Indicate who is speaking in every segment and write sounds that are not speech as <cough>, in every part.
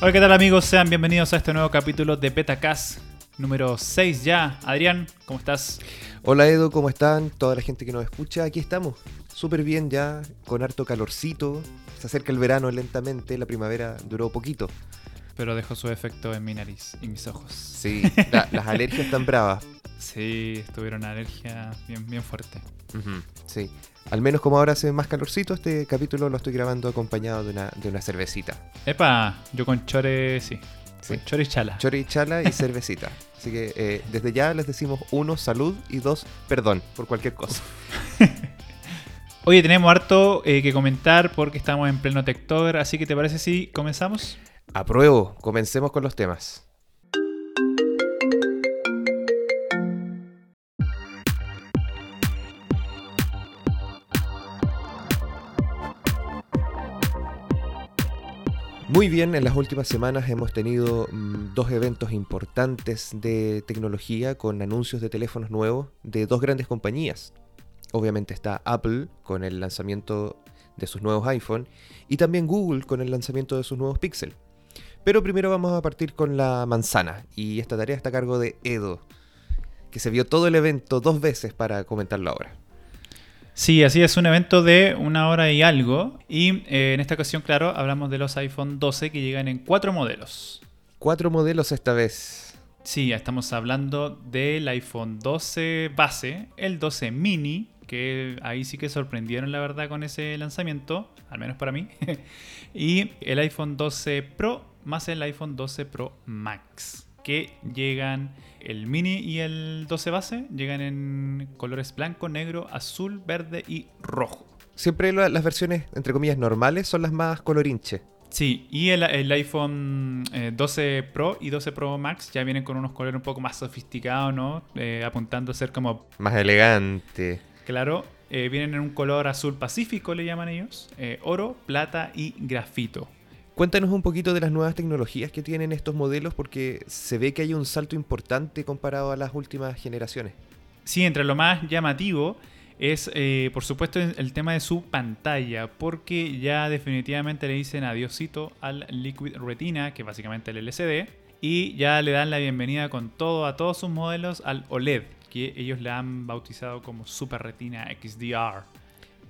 Speaker 1: Hola, ¿qué tal amigos? Sean bienvenidos a este nuevo capítulo de Petacast número 6 ya. Adrián, ¿cómo estás?
Speaker 2: Hola Edo, ¿cómo están? Toda la gente que nos escucha, aquí estamos. Súper bien ya, con harto calorcito. Se acerca el verano lentamente, la primavera duró poquito.
Speaker 1: Pero dejó su efecto en mi nariz y mis ojos.
Speaker 2: Sí, la- las alergias están bravas.
Speaker 1: Sí, estuvieron alergia bien, bien fuerte.
Speaker 2: Sí. Al menos como ahora hace más calorcito, este capítulo lo estoy grabando acompañado de una, de una cervecita.
Speaker 1: Epa, yo con chore, sí.
Speaker 2: Sí.
Speaker 1: Con chore y chala.
Speaker 2: Chori chala y <laughs> cervecita. Así que eh, desde ya les decimos uno, salud y dos, perdón por cualquier cosa. <laughs>
Speaker 1: Oye, tenemos harto eh, que comentar porque estamos en pleno Techtober, así que ¿te parece si comenzamos?
Speaker 2: Apruebo, comencemos con los temas. Muy bien, en las últimas semanas hemos tenido mm, dos eventos importantes de tecnología con anuncios de teléfonos nuevos de dos grandes compañías. Obviamente está Apple con el lanzamiento de sus nuevos iPhone y también Google con el lanzamiento de sus nuevos Pixel. Pero primero vamos a partir con la manzana y esta tarea está a cargo de Edo, que se vio todo el evento dos veces para comentarlo ahora.
Speaker 1: Sí, así es un evento de una hora y algo. Y eh, en esta ocasión, claro, hablamos de los iPhone 12 que llegan en cuatro modelos.
Speaker 2: Cuatro modelos esta vez.
Speaker 1: Sí, estamos hablando del iPhone 12 base, el 12 mini, que ahí sí que sorprendieron la verdad con ese lanzamiento, al menos para mí, <laughs> y el iPhone 12 Pro más el iPhone 12 Pro Max, que llegan el mini y el 12 base, llegan en colores blanco, negro, azul, verde y rojo.
Speaker 2: Siempre la- las versiones, entre comillas, normales son las más colorinche.
Speaker 1: Sí, y el, el iPhone eh, 12 Pro y 12 Pro Max ya vienen con unos colores un poco más sofisticados, ¿no? Eh, apuntando a ser como
Speaker 2: Más elegante.
Speaker 1: Claro, eh, vienen en un color azul pacífico, le llaman ellos. eh, oro, plata y grafito.
Speaker 2: Cuéntanos un poquito de las nuevas tecnologías que tienen estos modelos porque se ve que hay un salto importante comparado a las últimas generaciones.
Speaker 1: Sí, entre lo más llamativo es, eh, por supuesto, el tema de su pantalla, porque ya definitivamente le dicen adiosito al Liquid Retina, que es básicamente el LCD, y ya le dan la bienvenida con todo a todos sus modelos al OLED, que ellos le han bautizado como Super Retina XDR.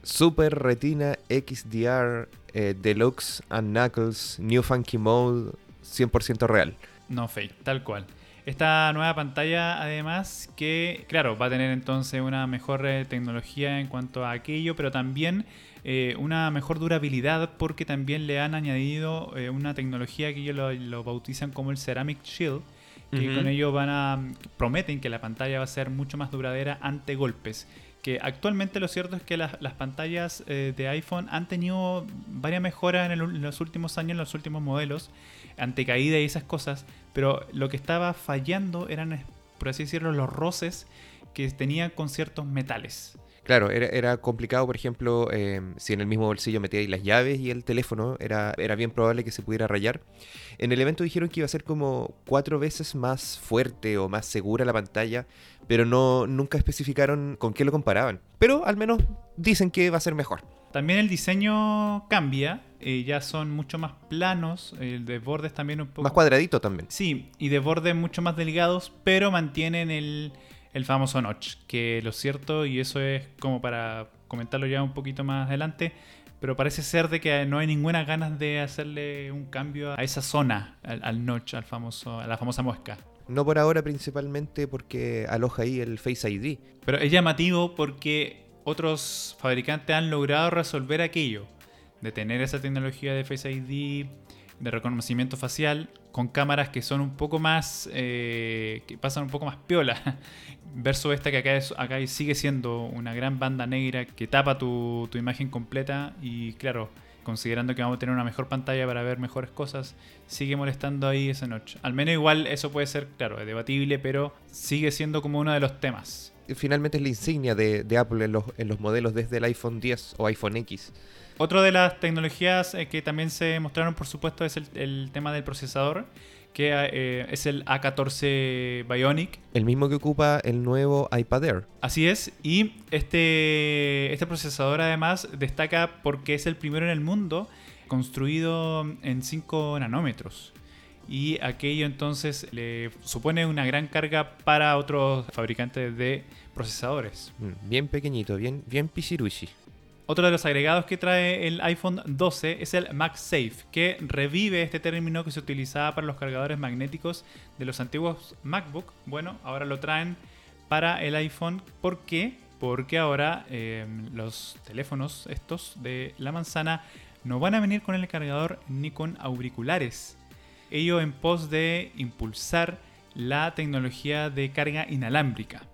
Speaker 2: Super Retina XDR eh, Deluxe and Knuckles New Funky Mode 100% real.
Speaker 1: No fake, tal cual. Esta nueva pantalla, además, que, claro, va a tener entonces una mejor eh, tecnología en cuanto a aquello, pero también eh, una mejor durabilidad porque también le han añadido eh, una tecnología que ellos lo, lo bautizan como el Ceramic Shield, que con ello van a prometen que la pantalla va a ser mucho más duradera ante golpes. Que actualmente lo cierto es que las, las pantallas eh, de iPhone han tenido varias mejoras en, los últimos años, en los últimos modelos, ante caída y esas cosas, pero lo que estaba fallando eran, por así decirlo, los roces que tenían con ciertos metales.
Speaker 2: Claro, era, complicado, por ejemplo, eh, si en el mismo bolsillo metíais las llaves y el teléfono, era, era bien probable que se pudiera rayar. En el evento dijeron que iba a ser como cuatro veces más fuerte o más segura la pantalla, pero no nunca especificaron con qué lo comparaban. Pero al menos dicen que va a ser mejor.
Speaker 1: También el diseño cambia, eh, ya son mucho más planos, el de bordes también un poco...
Speaker 2: Más cuadradito también.
Speaker 1: Sí, y de bordes mucho más delgados, pero mantienen el, el famoso notch. Que lo cierto, y eso es como para comentarlo ya un poquito más adelante, pero parece ser de que no hay ninguna ganas de hacerle un cambio a esa zona, al, al notch, al famoso, a la famosa muesca.
Speaker 2: No por ahora principalmente porque aloja ahí el Face ID.
Speaker 1: Pero es llamativo porque otros fabricantes han logrado resolver aquello, de tener esa tecnología de Face ID, de reconocimiento facial, con cámaras que son un poco más, eh, que pasan un poco más piola, <laughs> versus esta que acá, es- acá sigue siendo una gran banda negra que tapa tu, tu imagen completa y claro, considerando que vamos a tener una mejor pantalla para ver mejores cosas, sigue molestando ahí esa noche. Al menos igual eso puede ser, claro, debatible, pero sigue siendo como uno de los temas.
Speaker 2: Finalmente es la insignia de, de Apple en los, en los modelos desde el iPhone 10 o iPhone X.
Speaker 1: Otra de las tecnologías eh, que también se mostraron, por supuesto, es el, el tema del procesador, que eh, es el A14 Bionic.
Speaker 2: El mismo que ocupa el nuevo iPad Air.
Speaker 1: Así es, y este, este procesador además destaca porque es el primero en el mundo construido en 5 nanómetros. Y aquello entonces le supone una gran carga para otros fabricantes de procesadores.
Speaker 2: Mm, Bien pequeñito, bien, bien.
Speaker 1: Otro de los agregados que trae el iPhone 12 es el MagSafe, que revive este término que se utilizaba para los cargadores magnéticos de los antiguos MacBook. Bueno, ahora lo traen para el iPhone. ¿Por qué? Porque ahora eh, los teléfonos estos de la manzana no van a venir con el cargador ni con auriculares. Ello en pos de impulsar la tecnología de carga inalámbrica.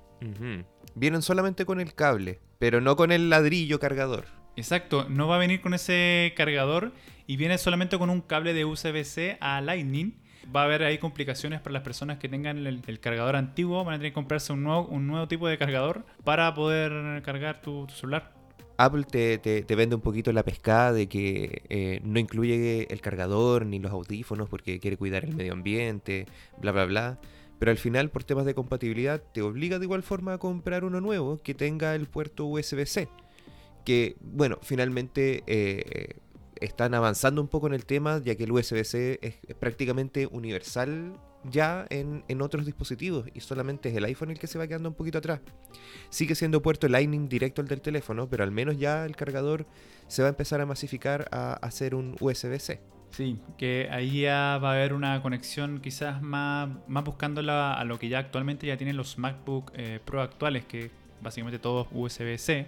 Speaker 2: Vienen solamente con el cable, pero no con el ladrillo cargador.
Speaker 1: Exacto, no va a venir con ese cargador y viene solamente con un cable de USB-C a Lightning. Va a haber ahí complicaciones para las personas que tengan el, el cargador antiguo. Van a tener que comprarse un nuevo, un nuevo tipo de cargador para poder cargar tu, tu celular.
Speaker 2: Apple te, te- te vende un poquito la pescada de que eh, no incluye el cargador ni los audífonos porque quiere cuidar el medio ambiente, bla, bla, bla. Pero al final, por temas de compatibilidad, te obliga de igual forma a comprar uno nuevo que tenga el puerto USB-C. Que, bueno, finalmente eh, están avanzando un poco en el tema, ya que el USB-C es, prácticamente universal ya en, en otros dispositivos y solamente es el iPhone el que se va quedando un poquito atrás. Sigue siendo puerto Lightning directo al del teléfono, pero al menos ya el cargador se va a empezar a masificar a hacer un USB-C.
Speaker 1: Sí, que ahí ya va a haber una conexión quizás más, más buscando la- a lo que ya actualmente ya tienen los MacBook eh, Pro actuales, que básicamente todos USB-C.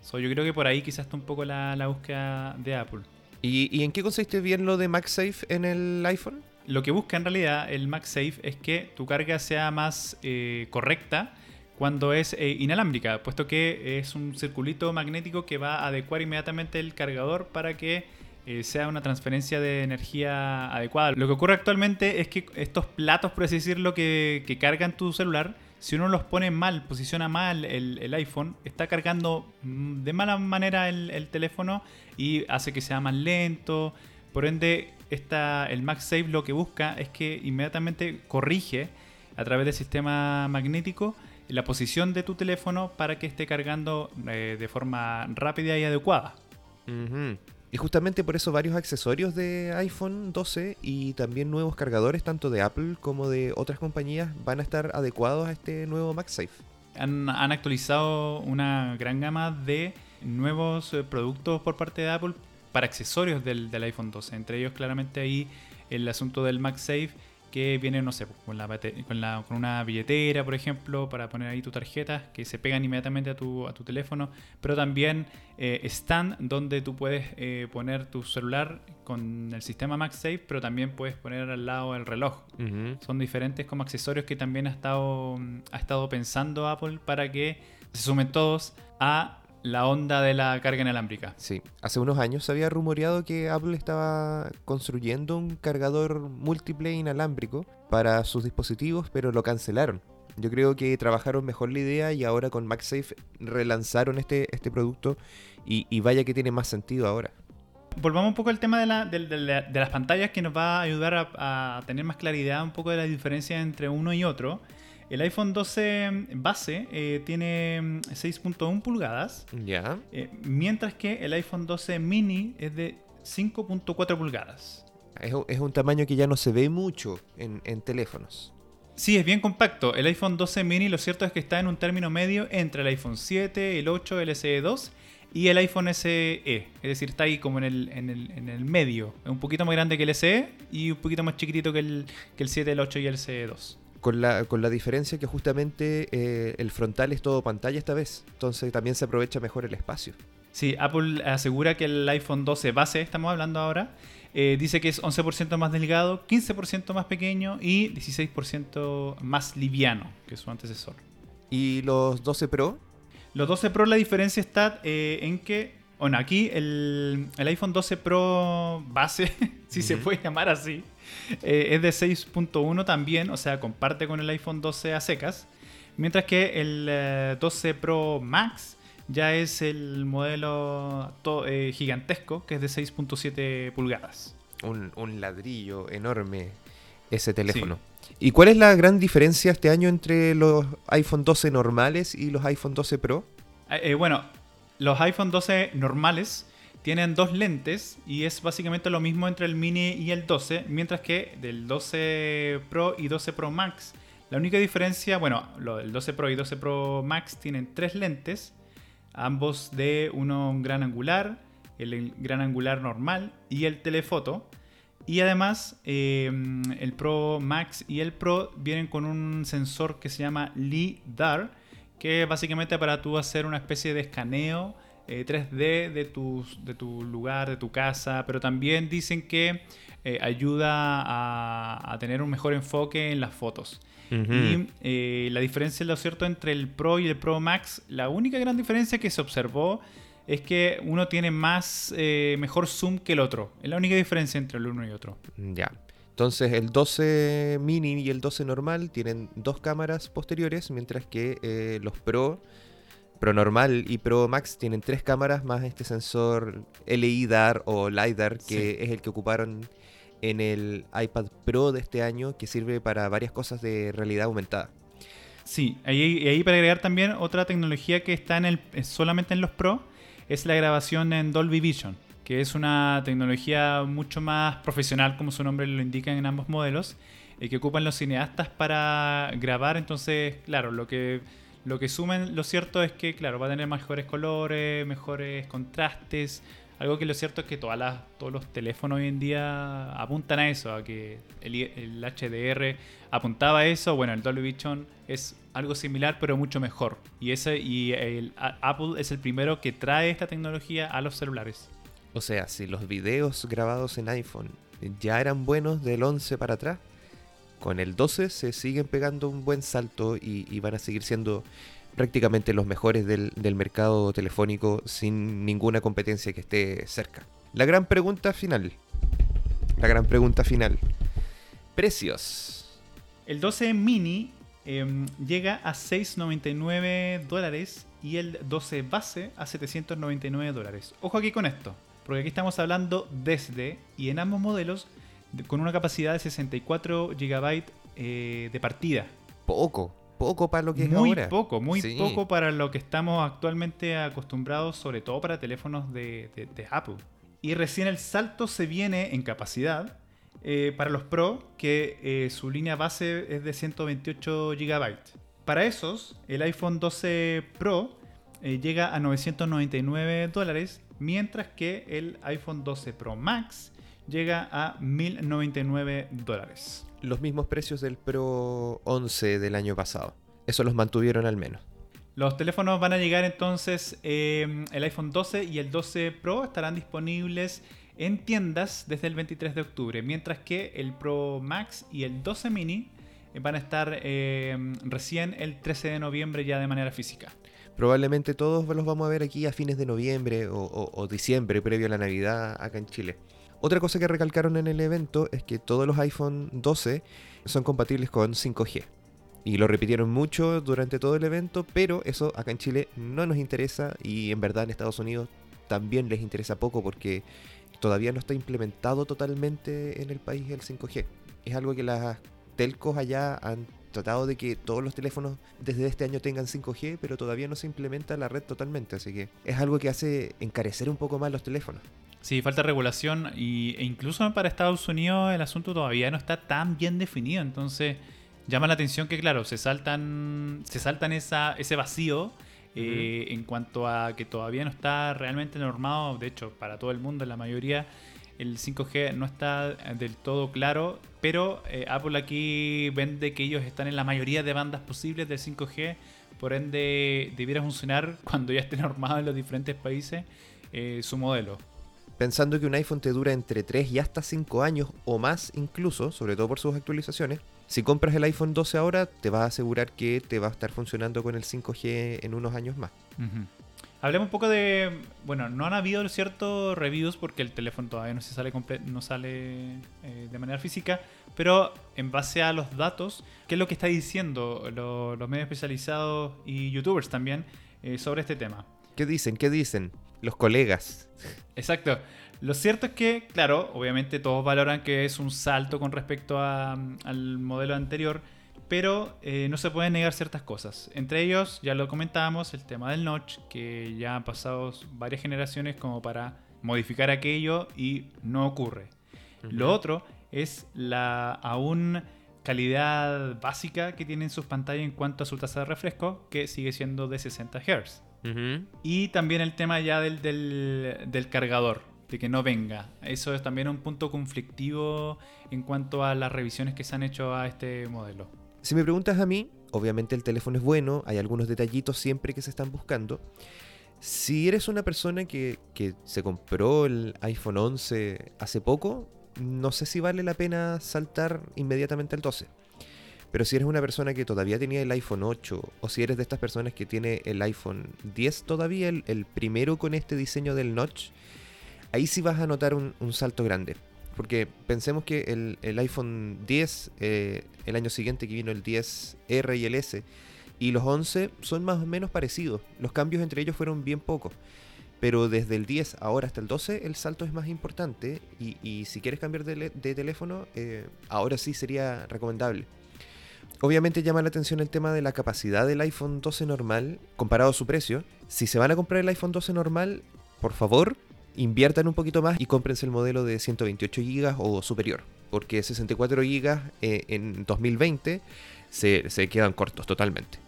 Speaker 1: So, yo creo que por ahí quizás está un poco la, la búsqueda de Apple.
Speaker 2: ¿Y, y en qué consiste bien lo de MagSafe en el iPhone?
Speaker 1: Lo que busca en realidad el MagSafe es que tu carga sea más eh, correcta cuando es eh, inalámbrica, puesto que es un circulito magnético que va a adecuar inmediatamente el cargador para que eh, sea una transferencia de energía adecuada. Lo que ocurre actualmente es que estos platos, por así decirlo, que, cargan tu celular, si uno los pone mal, posiciona mal el, iPhone, está cargando mm, de mala manera el, el teléfono y hace que sea más lento. Por ende, esta, el MagSafe lo que busca es que inmediatamente corrige a través del sistema magnético la posición de tu teléfono para que esté cargando eh, de forma rápida y adecuada.
Speaker 2: Ujú. Y justamente por eso varios accesorios de iPhone 12 y también nuevos cargadores tanto de Apple como de otras compañías van a estar adecuados a este nuevo MagSafe.
Speaker 1: Han, han actualizado una gran gama de nuevos eh, productos por parte de Apple para accesorios del, del iPhone 12. Entre ellos, claramente, ahí el asunto del MagSafe que viene, no sé, con, la, bate- con, la- con una billetera, por ejemplo, para poner ahí tu tarjeta, que se pegan inmediatamente a tu, a tu teléfono, pero también eh, stand donde tú puedes eh, poner tu celular con el sistema MagSafe, pero también puedes poner al lado el reloj. Son diferentes como accesorios que también ha estado, ha estado pensando Apple para que se sumen todos a la onda de la carga inalámbrica.
Speaker 2: Sí, hace unos años se había rumoreado que Apple estaba construyendo un cargador múltiple inalámbrico para sus dispositivos, pero lo cancelaron. Yo creo que trabajaron mejor la idea y ahora con MagSafe relanzaron este, este producto y, y vaya que tiene más sentido ahora.
Speaker 1: Volvamos un poco al tema de, la- de- de la- de las pantallas que nos va a ayudar a, a tener más claridad un poco de la diferencia entre uno y otro. El iPhone 12 base eh, tiene mm, 6.1 pulgadas,
Speaker 2: Ya.
Speaker 1: eh, mientras que el iPhone 12 mini es de 5.4 pulgadas.
Speaker 2: Es, un- es un tamaño que ya no se ve mucho en, en teléfonos.
Speaker 1: Sí, es bien compacto. El iPhone 12 mini lo cierto es que está en un término medio entre el iPhone 7, el 8, el SE 2 y el iPhone SE. Es decir, está ahí como en el, en el, en el medio. Es un poquito más grande que el SE y un poquito más chiquitito que el, que el 7, el 8 y el SE 2.
Speaker 2: Con la, con la diferencia que justamente eh, el frontal es todo pantalla esta vez. Entonces también se aprovecha mejor el espacio.
Speaker 1: Sí, Apple asegura que el iPhone 12 base, estamos hablando ahora, eh, dice que es 11% más delgado, 15% más pequeño y 16% más liviano que su antecesor.
Speaker 2: ¿Y los 12 Pro?
Speaker 1: Los 12 Pro la diferencia está eh, en que, bueno, aquí el, el iPhone 12 Pro base, <laughs> si se puede llamar así, eh, es de 6.1 también, o sea, comparte con el iPhone 12 a secas, mientras que el eh, 12 Pro Max ya es el modelo eh, gigantesco, que es de 6.7 pulgadas.
Speaker 2: Un, un ladrillo enorme. ese teléfono. ¿Y cuál es la gran diferencia este año entre los iPhone 12 normales y los iPhone 12 Pro?
Speaker 1: Eh, bueno, los iPhone 12 normales tienen dos lentes y es básicamente lo mismo entre el mini y el 12, mientras que del 12 Pro y 12 Pro Max, la única diferencia, bueno, el 12 Pro y 12 Pro Max tienen tres lentes, ambos de uno gran angular, el gran angular normal y el telefoto. Y además, em, el Pro Max y el Pro vienen con un sensor que se llama LiDAR, que es básicamente para tú hacer una especie de escaneo 3D eh, de, tus, de tu lugar, de tu casa, pero también dicen que eh, ayuda a, tener un mejor enfoque en las fotos. Y eh, la diferencia, lo cierto, entre el Pro y el Pro Max, la única gran diferencia que se observó es que uno tiene más, mejor zoom que el otro. Es la única diferencia entre el uno y otro.
Speaker 2: Ya. Entonces el 12 mini y el 12 normal tienen dos cámaras posteriores, mientras que los Pro Pro normal y Pro Max tienen tres cámaras más este sensor LIDAR o LiDAR que es el que ocuparon en el iPad Pro de este año que sirve para varias cosas de realidad aumentada.
Speaker 1: Sí, y ahí, para agregar también otra tecnología que está en el, solamente en los Pro es la grabación en Dolby Vision, que es una tecnología mucho más profesional como su nombre lo indica en ambos modelos, y eh, que ocupan los cineastas para grabar. Entonces, claro, lo que lo que sumen, lo cierto es que, claro, va a tener mejores colores, mejores contrastes. Algo que lo cierto es que todas las, todos los teléfonos hoy en día apuntan a eso, a que el, HDR apuntaba a eso. Bueno, el Dolby Vision es algo similar, pero mucho mejor. Y, ese, y el, Apple es el primero que trae esta tecnología a los celulares.
Speaker 2: O sea, si los videos grabados en iPhone ya eran buenos del 11 para atrás, con el 12 se siguen pegando un buen salto y, van a seguir siendo prácticamente los mejores del, mercado telefónico sin ninguna competencia que esté cerca. La gran pregunta final. La gran pregunta final. Precios.
Speaker 1: El 12 mini em, llega a 6,99 dólares y el 12 base a 799 dólares. Ojo aquí con esto, porque aquí estamos hablando desde y en ambos modelos con una capacidad de 64 GB eh, de partida.
Speaker 2: Poco, poco para lo que es
Speaker 1: muy
Speaker 2: ahora.
Speaker 1: poco, muy poco para lo que estamos actualmente acostumbrados, sobre todo para teléfonos de, Apple. Y recién el salto se viene en capacidad eh, para los Pro, que eh, su línea base es de 128 GB. Para esos, el iPhone 12 Pro llega a 999 dólares, mientras que el iPhone 12 Pro Max llega a 1.099 dólares.
Speaker 2: Los mismos precios del Pro 11 del año pasado. Eso los mantuvieron al menos.
Speaker 1: Los teléfonos van a llegar entonces, em, el iPhone 12 y el 12 Pro estarán disponibles en tiendas desde el 23 de octubre, mientras que el Pro Max y el 12 mini eh, van a estar em, recién el 13 de noviembre ya de manera física.
Speaker 2: Probablemente todos los vamos a ver aquí a fines de noviembre o diciembre, previo a la Navidad acá en Chile. Otra cosa que recalcaron en el evento es que todos los iPhone 12 son compatibles con 5G. Y lo repitieron mucho durante todo el evento, pero eso acá en Chile no nos interesa y en verdad en Estados Unidos también les interesa poco porque todavía no está implementado totalmente en el país el 5G. Es algo que las telcos allá han tratado de que todos los teléfonos desde este año tengan 5G, pero todavía no se implementa la red totalmente, así que es algo que hace encarecer un poco más los teléfonos.
Speaker 1: Sí, falta regulación y, e incluso para Estados Unidos el asunto todavía no está tan bien definido. Entonces llama la atención que, claro, se saltan, se saltan esa, ese vacío eh, en cuanto a que todavía no está realmente normado. De hecho, para todo el mundo, la mayoría, el 5G no está del todo claro. Pero eh, Apple aquí vende que ellos están en la mayoría de bandas posibles del 5G. Por ende, debiera funcionar <laughs> cuando ya esté normado en los diferentes países eh, su modelo
Speaker 2: pensando que un iPhone te dura entre 3 y hasta 5 años o más incluso, sobre todo por sus actualizaciones. Si compras el iPhone 12 ahora, te vas a asegurar que te va a estar funcionando con el 5G en unos años más.
Speaker 1: Hablemos un poco de. Bueno, no han habido ciertos reviews porque el teléfono todavía no se sale no sale eh, de manera física. Pero en base a los datos, ¿qué es lo que está diciendo los medios especializados y youtubers también eh, sobre este tema?
Speaker 2: ¿Qué dicen? ¿Qué dicen? Los colegas.
Speaker 1: Exacto. Lo cierto es que, claro, obviamente todos valoran que es un salto con respecto a- al modelo anterior, pero eh, no se pueden negar ciertas cosas. Entre ellos, ya lo comentábamos, el tema del notch, que ya han pasado varias generaciones como para modificar aquello y no ocurre. Lo otro es la aún calidad básica que tienen sus pantallas en cuanto a su tasa de refresco, que sigue siendo de 60 Hz. Y también el tema ya del, del, del cargador, de que no venga. Eso es también un punto conflictivo en cuanto a las revisiones que se han hecho a este modelo.
Speaker 2: Si me preguntas a mí, obviamente el teléfono es bueno, hay algunos detallitos siempre que se están buscando. Si eres una persona que, que se compró el iPhone 11 hace poco, no sé si vale la pena saltar inmediatamente al 12. Pero si eres una persona que todavía tenía el iPhone 8, o si eres de estas personas que tiene el iPhone 10 todavía, el, el primero con este diseño del notch, ahí sí vas a notar un, un salto grande. Porque pensemos que el, el iPhone 10, eh, el año siguiente que vino el 10R y el S, y los 11 son más o menos parecidos. Los cambios entre ellos fueron bien pocos. Pero desde el 10 ahora hasta el 12 el salto es más importante y, y si quieres cambiar de, de teléfono, eh, ahora sí sería recomendable. Obviamente llama la atención el tema de la capacidad del iPhone 12 normal comparado a su precio. Si se van a comprar el iPhone 12 normal, por favor, inviertan un poquito más y cómprense el modelo de 128 GB o superior. Porque 64 GB eh, en 2020 se, se quedan cortos totalmente.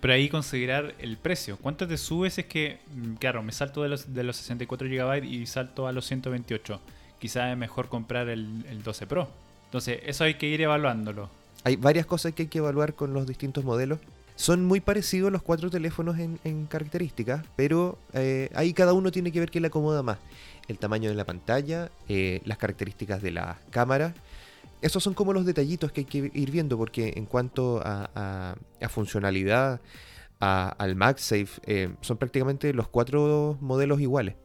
Speaker 1: Pero ahí considerar el precio. ¿Cuánto te subes? Es que, mm, claro, me salto de los, de los 64 GB y salto a los 128. Quizás es mejor comprar el, el 12 Pro. Entonces, eso hay que ir evaluándolo.
Speaker 2: Hay varias cosas que hay que evaluar con los distintos modelos. Son muy parecidos los cuatro teléfonos en, características, pero eh, ahí cada uno tiene que ver qué le acomoda más. El tamaño de la pantalla, eh, las características de la cámara. Esos son como los detallitos que hay que ir viendo, porque en cuanto a, a- funcionalidad, al MagSafe, eh, son prácticamente los cuatro modelos iguales.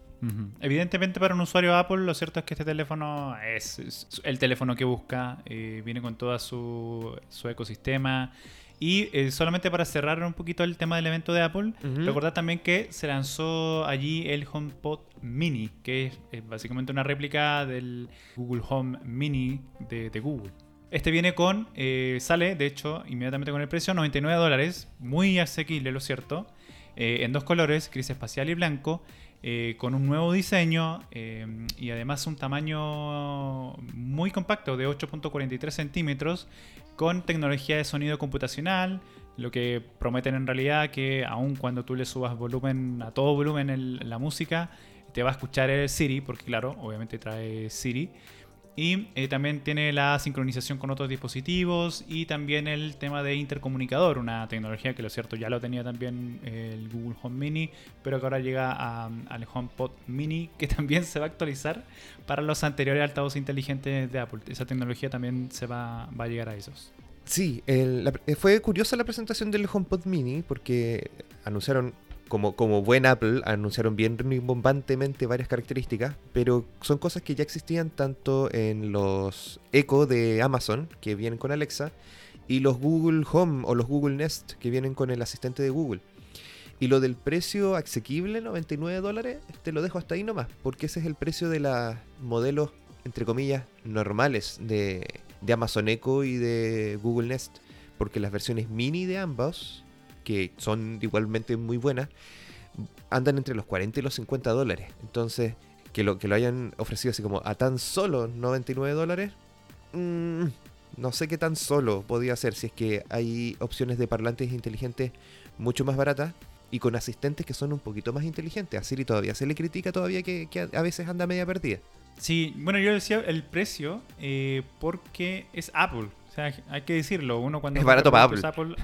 Speaker 1: Evidentemente para un usuario Apple lo cierto es que este teléfono es, es el teléfono que busca, eh, viene con todo su, su ecosistema. Y eh, solamente para cerrar un poquito el tema del evento de Apple,
Speaker 2: Ujú.
Speaker 1: recordad también que se lanzó allí el HomePod Mini, que es, es básicamente una réplica del Google Home Mini de, de Google. Este viene con, eh, sale de hecho inmediatamente con el precio, 99 dólares, muy asequible lo cierto, eh, en dos colores, gris espacial y blanco, eh, con un nuevo diseño eh, y además un tamaño muy compacto de 8.43 centímetros con tecnología de sonido computacional, lo que prometen en realidad que aun cuando tú le subas volumen a todo volumen la música, te va a escuchar el Siri, porque claro, obviamente trae Siri. Y eh, también tiene la sincronización con otros dispositivos y también el tema de intercomunicador, una tecnología que lo cierto ya lo tenía también eh, el Google Home Mini, pero que ahora llega al HomePod Mini, que <laughs> también se va a actualizar para los anteriores altavoces inteligentes de Apple. Esa tecnología también se va, va a llegar a esos.
Speaker 2: Sí, eh, fue curiosa la presentación del HomePod Mini porque anunciaron, como, como buen Apple, anunciaron bien rimbombantemente varias características, pero son cosas que ya existían tanto en los Echo de Amazon, que vienen con Alexa, y los Google Home o los Google Nest, que vienen con el asistente de Google. Y lo del precio asequible, 99 dólares, te lo dejo hasta ahí nomás, porque ese es el precio de los modelos, entre comillas, normales de, de Amazon Echo y de Google Nest. Porque las versiones mini de ambos, que son igualmente muy buenas, andan entre los 40 y los 50 dólares. Entonces, que lo, que lo hayan ofrecido así como a tan solo 99 dólares, mm, no sé qué tan solo podía ser si es que hay opciones de parlantes inteligentes mucho más baratas y con asistentes que son un poquito más inteligentes. A Siri todavía se le critica todavía que, a veces anda media perdida.
Speaker 1: Sí, bueno, yo decía el precio eh, porque es Apple. O sea, hay que decirlo. Uno cuando
Speaker 2: Es
Speaker 1: compra
Speaker 2: barato para
Speaker 1: productos Apple.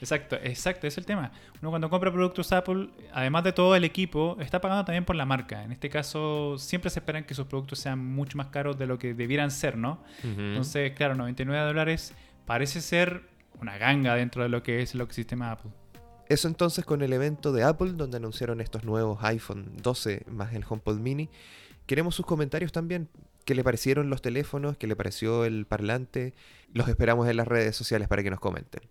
Speaker 1: Exacto, exacto, es el tema. Uno cuando compra productos Apple, además de todo el equipo, está pagando también por la marca. En este caso, siempre se esperan que sus productos sean mucho más caros de lo que debieran ser, ¿no? Entonces, claro, 99 dólares parece ser una ganga dentro de lo que es el ecosistema Apple.
Speaker 2: Eso entonces con el evento de Apple, donde anunciaron estos nuevos iPhone 12 más el HomePod Mini. Queremos sus comentarios también qué le parecieron los teléfonos, qué le pareció el parlante. Los esperamos en las redes sociales para que nos comenten.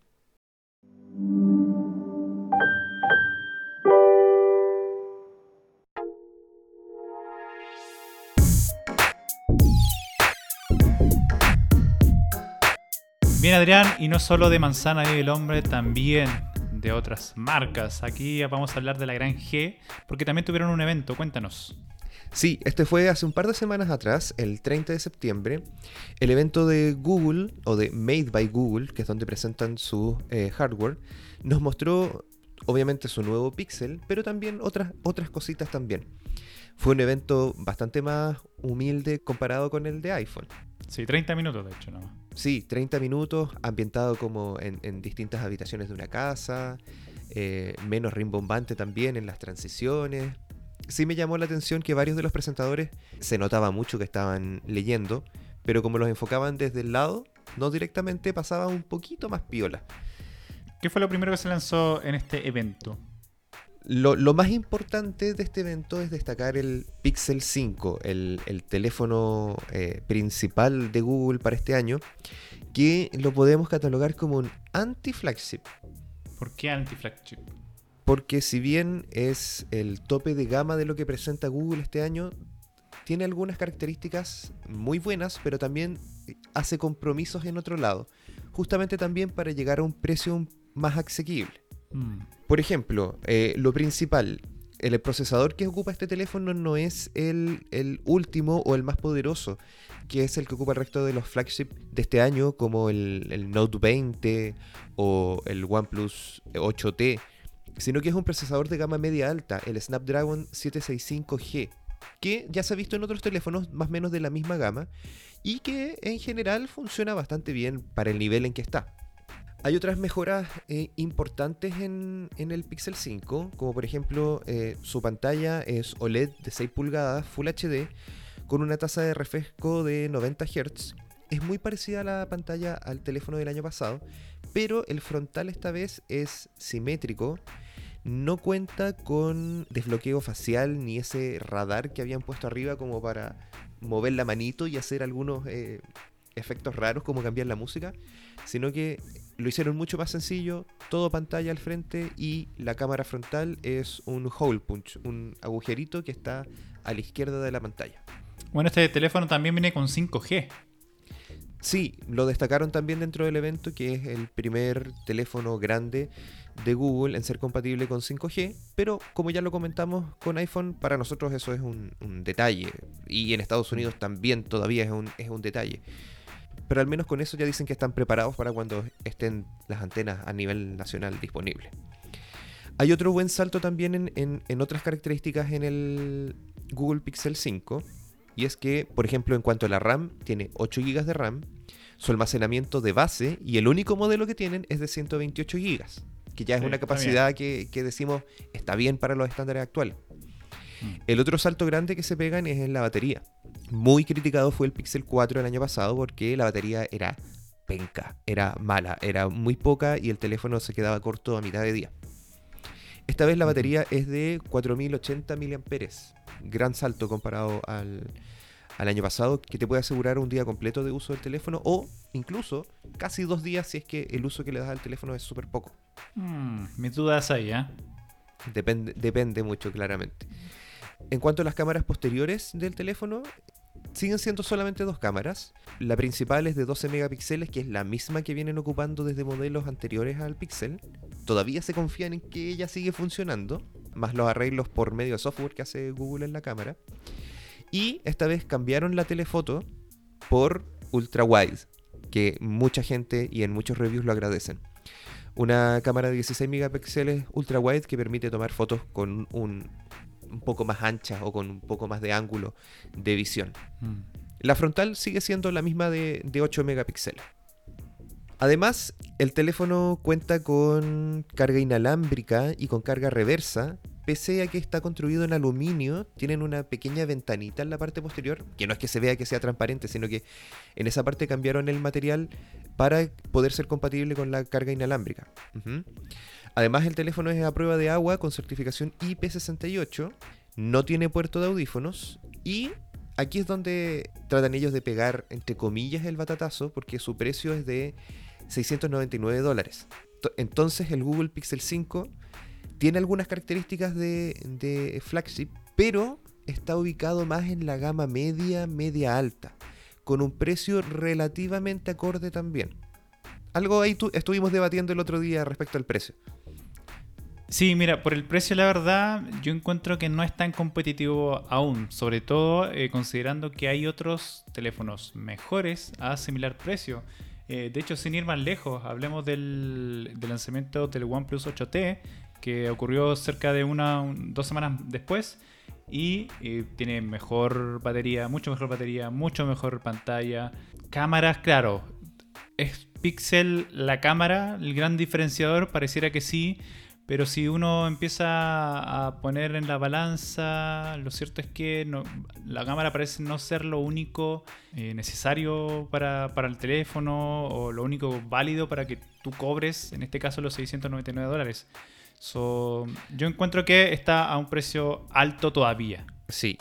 Speaker 1: Bien, Adrián, y no solo de manzana vive el hombre, también de otras marcas. Aquí vamos a hablar de la Gran G, porque también tuvieron un evento. Cuéntanos.
Speaker 2: Sí, este fue hace un par de semanas atrás, el 30 de septiembre, el evento de Google o de Made by Google, que es donde presentan su eh, hardware, nos mostró obviamente su nuevo Pixel, pero también otras, otras cositas también. Fue un evento bastante más humilde comparado con el de iPhone.
Speaker 1: Sí, 30 minutos de hecho, ¿no?
Speaker 2: Sí, 30 minutos, ambientado como en, distintas habitaciones de una casa, eh, menos rimbombante también en las transiciones, sí me llamó la atención que varios de los presentadores se notaba mucho que estaban leyendo, pero como los enfocaban desde el lado, no directamente pasaba un poquito más piola.
Speaker 1: ¿Qué fue lo primero que se lanzó en este evento?
Speaker 2: Lo, más importante de este evento es destacar el Pixel 5, el, teléfono eh, principal de Google para este año, que lo podemos catalogar como un anti-flagship.
Speaker 1: ¿Por qué anti-flagship?
Speaker 2: Porque si bien es el tope de gama de lo que presenta Google este año, tiene algunas características muy buenas, pero también hace compromisos en otro lado, justamente también para llegar a un precio más asequible. Mm. Por ejemplo, eh, lo principal, el procesador que ocupa este teléfono no es el, último o el más poderoso, que es el que ocupa el resto de los flagship de este año, como el, el Note 20 o el OnePlus 8T sino que es un procesador de gama media alta, el Snapdragon 765G, que ya se ha visto en otros teléfonos más o menos de la misma gama y que en general funciona bastante bien para el nivel en que está. Hay otras mejoras eh, importantes en, el Pixel 5, como por ejemplo eh, su pantalla es OLED de 6 pulgadas Full HD con una tasa de refresco de 90 Hz. Es muy parecida a la pantalla al teléfono del año pasado, pero el frontal esta vez es simétrico no cuenta con desbloqueo facial ni ese radar que habían puesto arriba como para mover la manito y hacer algunos eh, efectos raros como cambiar la música, sino que lo hicieron mucho más sencillo, todo pantalla al frente y la cámara frontal es un hole punch, un agujerito que está a la izquierda de la pantalla.
Speaker 1: Bueno, este teléfono también viene con 5G.
Speaker 2: Sí, lo destacaron también dentro del evento, que es el primer teléfono grande de Google en ser compatible con 5G, pero como ya lo comentamos con iPhone, para nosotros eso es un, detalle, y en Estados Unidos también todavía es un, es un detalle. Pero al menos con eso ya dicen que están preparados para cuando estén las antenas a nivel nacional disponibles. Hay otro buen salto también en, en otras características en el Google Pixel 5, y es que, por ejemplo, en cuanto a la RAM, tiene 8 GB de RAM, su almacenamiento de base y el único modelo que tienen es de 128 GB, que ya es una capacidad que, decimos está bien para los estándares actuales. Mm. El otro salto grande que se pegan es en la batería. Muy criticado fue el Pixel 4 el año pasado porque la batería era penca, era mala, era muy poca y el teléfono se quedaba corto a mitad de día. Esta vez la batería es de 4080 mAh. Gran salto comparado al, año pasado, que te puede asegurar un día completo de uso del teléfono o incluso casi dos días si es que el uso que le das al teléfono es súper poco.
Speaker 1: Mm, mis dudas ahí, ¿eh?
Speaker 2: Depende, depende mucho, claramente. En cuanto a las cámaras posteriores del teléfono, siguen siendo solamente dos cámaras. La principal es de 12 megapíxeles, que es la misma que vienen ocupando desde modelos anteriores al Pixel. Todavía se confían en que ella sigue funcionando, más los arreglos por medio de software que hace Google en la cámara. Y esta vez cambiaron la telefoto por ultra wide, que mucha gente y en muchos reviews lo agradecen. Una cámara de 16 megapíxeles ultra wide que permite tomar fotos con un un poco más ancha o con un poco más de ángulo de visión. Mm. La frontal sigue siendo la misma de, 8 megapíxeles. Además, el teléfono cuenta con carga inalámbrica y con carga reversa, pese a que está construido en aluminio, tienen una pequeña ventanita en la parte posterior, que no es que se vea que sea transparente, sino que en esa parte cambiaron el material para poder ser compatible con la carga inalámbrica. Además, el teléfono es a prueba de agua con certificación IP68, no tiene puerto de audífonos y aquí es donde tratan ellos de pegar, entre comillas, el batatazo, porque su precio es de 699 dólares. Entonces, el Google Pixel 5 tiene algunas características de, de flagship, pero está ubicado más en la gama media, media alta, con un precio relativamente acorde también. Algo ahí tu- estuvimos debatiendo el otro día respecto al precio.
Speaker 1: Sí, mira, por el precio, la verdad, yo encuentro que no es tan competitivo aún. Sobre todo eh, considerando que hay otros teléfonos mejores a similar precio. Eh, de hecho, sin ir más lejos, hablemos del, del lanzamiento del OnePlus 8T, que ocurrió cerca de una, un- dos semanas después. Y eh, tiene mejor batería, mucho mejor batería, mucho mejor pantalla. Cámaras, claro, ¿Es Pixel la cámara el gran diferenciador? Pareciera que sí, pero si uno empieza a poner en la balanza, lo cierto es que no- la cámara parece no ser lo único eh, necesario para, para el teléfono o lo único válido para que tú cobres, en este caso, los 699 dólares. So, yo encuentro que está a un precio alto todavía.
Speaker 2: Sí.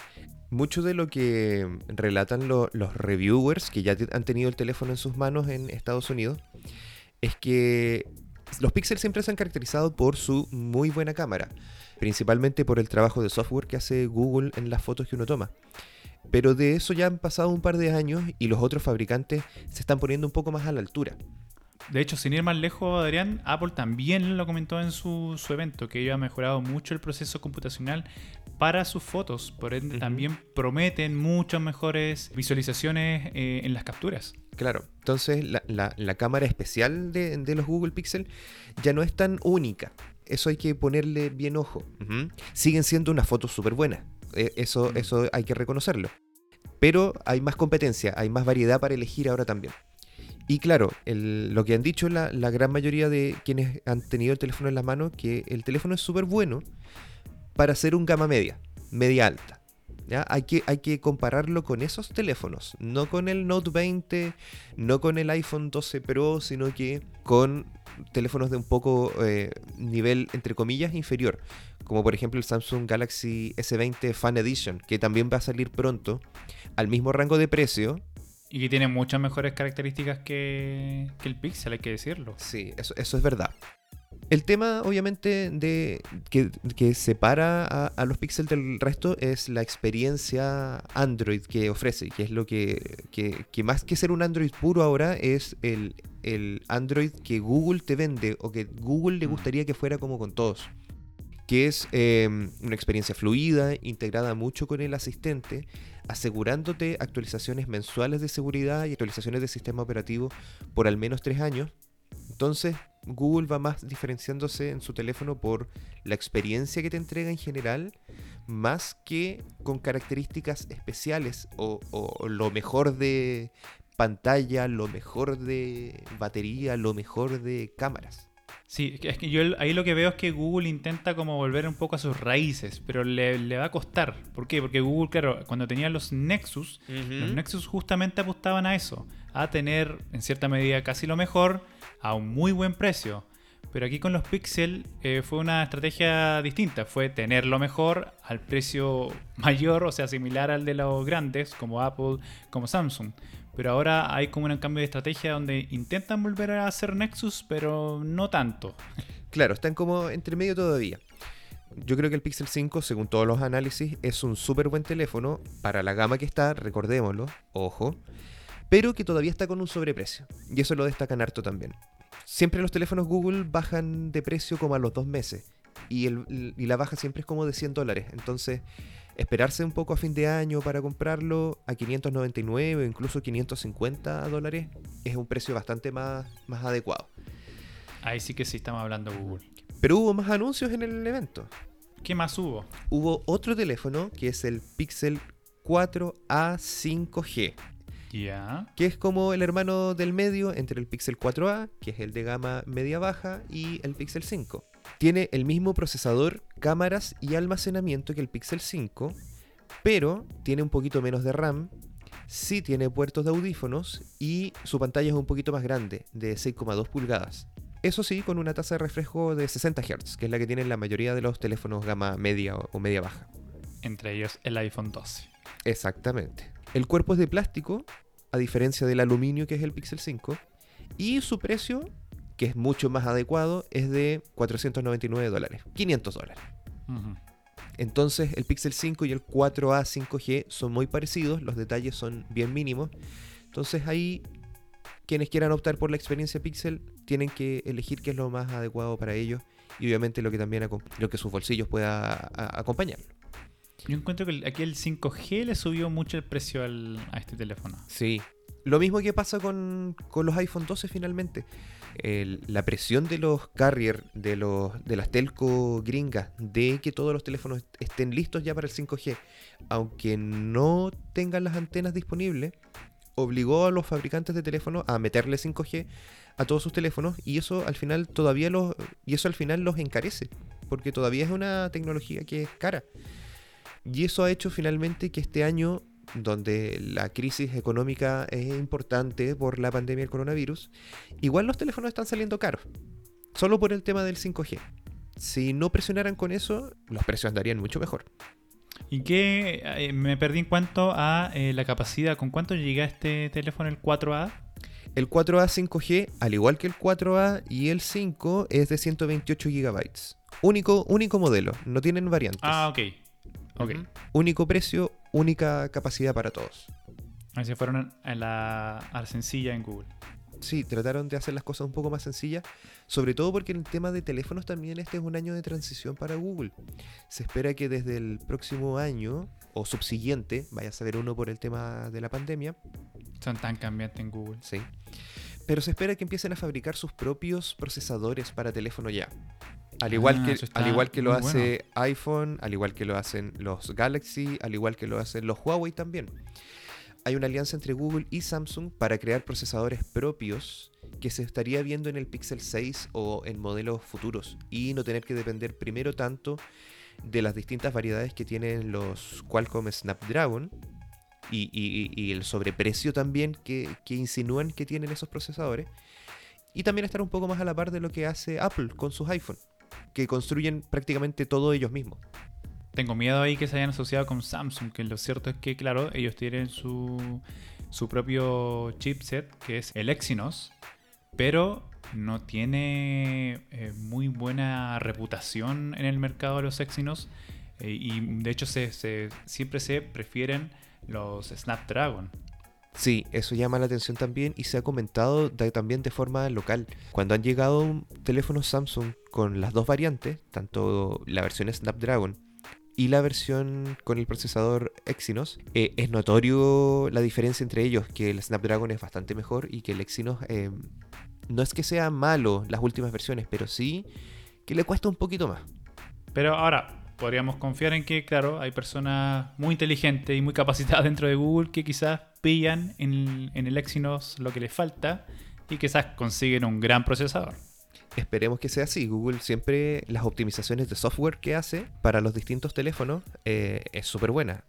Speaker 2: Mucho de lo que relatan lo- los reviewers que ya han tenido el teléfono en sus manos en Estados Unidos es que los Pixel siempre se han caracterizado por su muy buena cámara, principalmente por el trabajo de software que hace Google en las fotos que uno toma. Pero de eso ya han pasado un par de años y los otros fabricantes se están poniendo un poco más a la altura.
Speaker 1: De hecho, sin ir más lejos, Adrián, Apple también lo comentó en su, su evento, que ellos han mejorado mucho el proceso computacional para sus fotos. Por ende, también prometen muchas mejores visualizaciones eh, en las capturas.
Speaker 2: Claro, entonces la, la- la cámara especial de, de los Google Pixel ya no es tan única. Eso hay que ponerle bien ojo. Siguen siendo unas fotos súper buenas. Eh, Eso, eso hay que reconocerlo. Pero hay más competencia, hay más variedad para elegir ahora también. Y claro, lo que han dicho la, gran mayoría de quienes han tenido el teléfono en la mano, que el teléfono es súper bueno para ser un gama media, media alta. Hay, que, hay que compararlo con esos teléfonos, no con el Note 20, no con el iPhone 12 Pro, sino que con teléfonos de un poco eh, nivel, entre comillas, inferior. Como por ejemplo el Samsung Galaxy S20 Fan Edition, que también va a salir pronto, al mismo rango de precio.
Speaker 1: Y que tiene muchas mejores características que, que el Pixel, hay que decirlo.
Speaker 2: Sí, eso, eso es verdad. El tema, obviamente, de que, que separa a, a los Pixel del resto es la experiencia Android que ofrece, que es lo que, que, que más que ser un Android puro ahora es el, el Android que Google te vende o que Google le
Speaker 1: Mm.
Speaker 2: gustaría que fuera como con todos. Que es eh, una experiencia fluida, integrada mucho con el asistente, asegurándote actualizaciones mensuales de seguridad y actualizaciones de sistema operativo por al menos tres años. Entonces, Google va más diferenciándose en su teléfono por la experiencia que te entrega en general, más que con características especiales o, o lo mejor de pantalla, lo mejor de batería, lo mejor de cámaras.
Speaker 1: Sí, es que yo ahí lo que veo es que Google intenta como volver un poco a sus raíces, pero le, le va a costar. ¿Por qué? Porque Google, claro, cuando tenía los Nexus, los Nexus justamente apostaban a eso, a tener en cierta medida casi lo mejor a un muy buen precio. Pero aquí con los Pixel eh, fue una estrategia distinta, fue tener lo mejor al precio <laughs> mayor, o sea, similar al de los grandes como Apple, como Samsung. Pero ahora hay como un cambio de estrategia donde intentan volver a hacer Nexus, pero no tanto.
Speaker 2: Claro, están como entre medio todavía. Yo creo que el Pixel 5, según todos los análisis, es un súper buen teléfono para la gama que está, recordémoslo, ojo, pero que todavía está con un sobreprecio. Y eso lo destacan harto también. Siempre los teléfonos Google bajan de precio como a los dos meses. Y, el- y la baja siempre es como de 100 dólares. Entonces, esperarse un poco a fin de año para comprarlo a 599 o incluso 550 dólares es un precio bastante más, más adecuado.
Speaker 1: Ahí sí que sí estamos hablando Google.
Speaker 2: Pero hubo más anuncios en el evento.
Speaker 1: ¿Qué más hubo?
Speaker 2: hubo otro teléfono que es el Pixel 4a 5G,
Speaker 1: Ya.
Speaker 2: que es como el hermano del medio entre el Pixel 4a, que es el de gama media baja, y el Pixel 5. Tiene el mismo procesador, cámaras y almacenamiento que el Pixel 5, pero tiene un poquito menos de RAM, sí tiene puertos de audífonos y su pantalla es un poquito más grande, de 6,2 pulgadas. Eso sí, con una tasa de refresco de 60 Hz, que es la que tienen la mayoría de los teléfonos gama media o media baja.
Speaker 1: Entre ellos el iPhone 12.
Speaker 2: Exactamente. El cuerpo es de plástico, a diferencia del aluminio que es el Pixel 5. Y su precio, que es mucho más adecuado, es de 499 dólares. 500 dólares. Entonces el Pixel 5 y el 4A 5G son muy parecidos, los detalles son bien mínimos. Entonces ahí quienes quieran optar por la experiencia Pixel tienen que elegir qué es lo más adecuado para ellos y obviamente lo que también lo que sus bolsillos pueda acompañarlo.
Speaker 1: Yo encuentro que aquí el 5G le subió mucho el precio a este teléfono.
Speaker 2: Sí. Lo mismo que pasa con, los iPhone 12 finalmente. la presión de los carrier, de, los, de las telco gringas, de que todos los teléfonos estén listos ya para el 5G, aunque no tengan las antenas disponibles, obligó a los fabricantes de teléfonos a meterle 5G a todos sus teléfonos y eso al final todavía los y eso al final los encarece, porque todavía es una tecnología que es cara. Y eso ha hecho finalmente que este año, donde la crisis económica es importante por la pandemia del coronavirus, igual los teléfonos están saliendo caros. Solo por el tema del 5G. Si no presionaran con eso, los precios andarían mucho mejor.
Speaker 1: ¿Y qué? Eh, me perdí en cuanto a eh, la capacidad. ¿Con cuánto llega este teléfono, el 4A?
Speaker 2: El 4A 5G, al igual que el 4A y el 5, es de 128 GB. Único, único modelo, no tienen variantes.
Speaker 1: Ah, ok.
Speaker 2: Único precio, única capacidad para todos.
Speaker 1: Así fueron a la, a la sencilla en Google.
Speaker 2: Sí, trataron de hacer las cosas un poco más sencillas, sobre todo porque en el tema de teléfonos también este es un año de transición para Google. Se espera que desde el próximo año o subsiguiente, vaya a saber uno por el tema de la pandemia.
Speaker 1: Son tan cambiantes en Google.
Speaker 2: Sí. Pero se espera que empiecen a fabricar sus propios procesadores para teléfono ya. Al igual, ah, que, al igual que lo hace iPhone, al igual que lo hacen los Galaxy, al igual que lo hacen los Huawei también. Hay una alianza entre Google y Samsung para crear procesadores propios que se estaría viendo en el Pixel 6 o en modelos futuros y no tener que depender primero tanto de las distintas variedades que tienen los Qualcomm Snapdragon y, el sobreprecio también que, que insinúan que tienen esos procesadores. Y también estar un poco más a la par de lo que hace Apple con sus iPhone que construyen prácticamente todo ellos mismos.
Speaker 1: Tengo miedo ahí que se hayan asociado con Samsung, que lo cierto es que, claro, ellos tienen su, propio chipset, que es el Exynos, pero no tiene eh, muy buena reputación en el mercado de los Exynos. Eh, y de hecho se, siempre se prefieren los Snapdragon.
Speaker 2: Sí, eso llama la atención también y se ha comentado también de forma local. Cuando han llegado teléfonos Samsung con las dos variantes, tanto la versión Snapdragon y la versión con el procesador Exynos, eh, es notorio la diferencia entre ellos, que el Snapdragon es bastante mejor y que el Exynos eh, no es que sea malo las últimas versiones, pero sí que le cuesta un poquito más.
Speaker 1: Pero ahora, podríamos confiar en que, claro, hay personas muy inteligentes y muy capacitadas dentro de Google que quizás pillan en, el Exynos lo que les falta y quizás consiguen un gran procesador.
Speaker 2: Esperemos que sea así. Google siempre las optimizaciones de software que hace para los distintos teléfonos eh, es súper buena.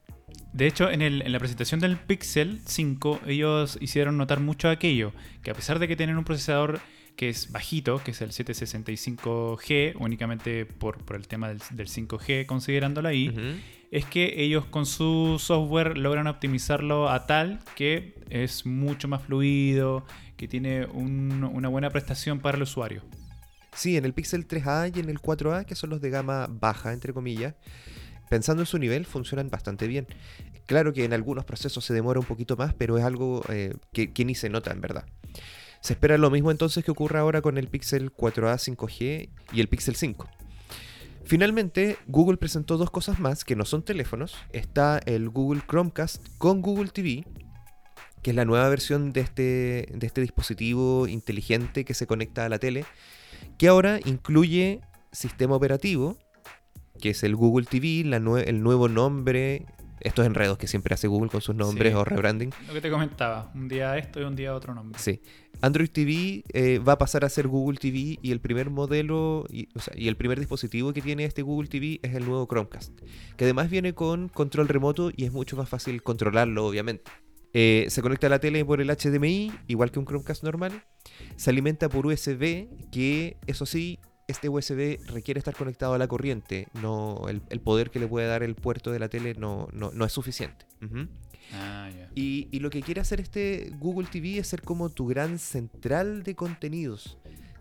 Speaker 1: De hecho, en, en, la presentación del Pixel 5, ellos hicieron notar mucho aquello, que a pesar de que tienen un procesador que es bajito, que es el 765G, únicamente por, el tema del, 5G, considerándolo ahí, es que ellos con su software logran optimizarlo a tal que es mucho más fluido, que tiene una buena prestación para el usuario.
Speaker 2: Sí, en el Pixel 3A y en el 4A, que son los de gama baja, entre comillas, pensando en su nivel, funcionan bastante bien. Claro que en algunos procesos se demora un poquito más, pero es algo eh, que, que, ni se nota en verdad. Se espera lo mismo entonces que ocurra ahora con el Pixel 4a 5G y el Pixel 5. Finalmente, Google presentó dos cosas más que no son teléfonos. Está el Google Chromecast con Google TV, que es la nueva versión de este, de este dispositivo inteligente que se conecta a la tele, que ahora incluye sistema operativo, que es el Google TV, el nuevo nombre estos enredos que siempre hace Google con sus nombres o rebranding.
Speaker 1: Lo que te comentaba, un día esto y un día otro nombre.
Speaker 2: Sí. Android TV eh, va a pasar a ser Google TV y el primer modelo y, el primer dispositivo que tiene este Google TV es el nuevo Chromecast, que además viene con control remoto y es mucho más fácil controlarlo, obviamente. Eh, se conecta a la tele por el HDMI, igual que un Chromecast normal. Se alimenta por USB, que eso sí, este USB requiere estar conectado a la corriente. No, el, poder que le puede dar el puerto de la tele no, no, es suficiente.
Speaker 1: Ah,
Speaker 2: y, lo que quiere hacer este Google TV es ser como tu gran central de contenidos,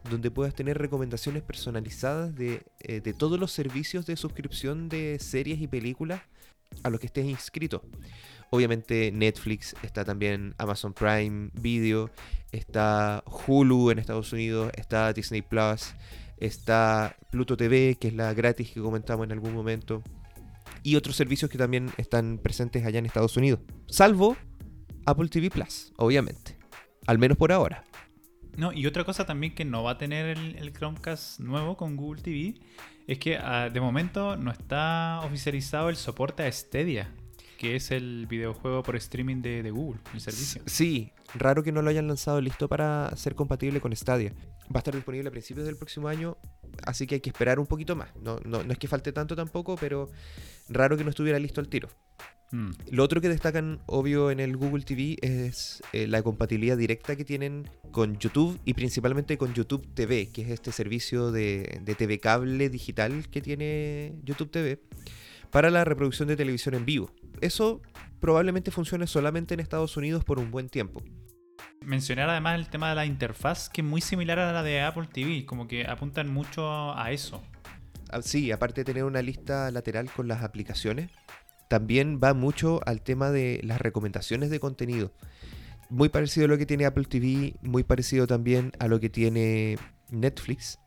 Speaker 2: donde puedas tener recomendaciones personalizadas de, eh, de todos los servicios de suscripción de series y películas a los que estés inscrito. Obviamente Netflix, está también Amazon Prime Video, está Hulu en Estados Unidos, está Disney Plus, está Pluto TV, que es la gratis que comentamos en algún momento, y otros servicios que también están presentes allá en Estados Unidos, salvo Apple TV Plus, obviamente, al menos por ahora.
Speaker 1: No, y otra cosa también que no va a tener el, Chromecast nuevo con Google TV es que ah, de momento no está oficializado el soporte a Stadia, que es el videojuego por streaming de, de Google, el servicio.
Speaker 2: Sí, raro que no lo hayan lanzado listo para ser compatible con Stadia. Va a estar disponible a principios del próximo año, así que hay que esperar un poquito más. No, no, no es que falte tanto tampoco, pero raro que no estuviera listo al tiro. Mm. Lo otro que destacan, obvio, en el Google TV es eh, la compatibilidad directa que tienen con YouTube y principalmente con YouTube TV, que es este servicio de, de TV cable digital que tiene YouTube TV para la reproducción de televisión en vivo. Eso probablemente funcione solamente en Estados Unidos por un buen tiempo.
Speaker 1: Mencionar además el tema de la interfaz, que es muy similar a la de Apple TV, como que apuntan mucho a eso.
Speaker 2: Ah, sí, aparte de tener una lista lateral con las aplicaciones, también va mucho al tema de las recomendaciones de contenido. Muy parecido a lo que tiene Apple TV, muy parecido también a lo que tiene Netflix.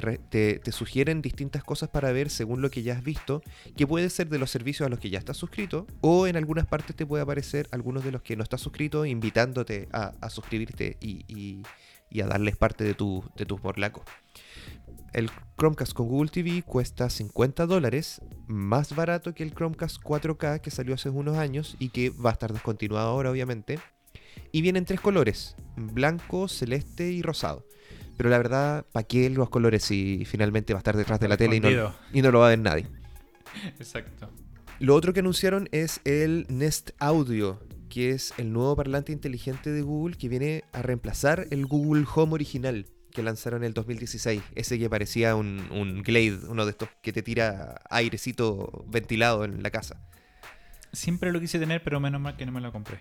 Speaker 2: Te, sugieren distintas cosas para ver según lo que ya has visto, que puede ser de los servicios a los que ya estás suscrito, o en algunas partes te puede aparecer algunos de los que no estás suscrito, invitándote a, suscribirte y, a darles parte de tu, de tus morlacos. El Chromecast con Google TV cuesta 50 dólares, más barato que el Chromecast 4K que salió hace unos años y que va a estar descontinuado ahora obviamente. Y viene en tres colores, blanco, celeste y rosado. Pero la verdad, ¿para qué los colores si finalmente va a estar detrás de la tele y no, y no lo va a ver nadie? <laughs>
Speaker 1: Exacto.
Speaker 2: Lo otro que anunciaron es el Nest Audio, que es el nuevo parlante inteligente de Google que viene a reemplazar el Google Home original que lanzaron en el 2016. Ese que parecía un, un Glade, uno de estos que te tira airecito ventilado en la casa.
Speaker 1: Siempre lo quise tener, pero menos mal que no me lo compré.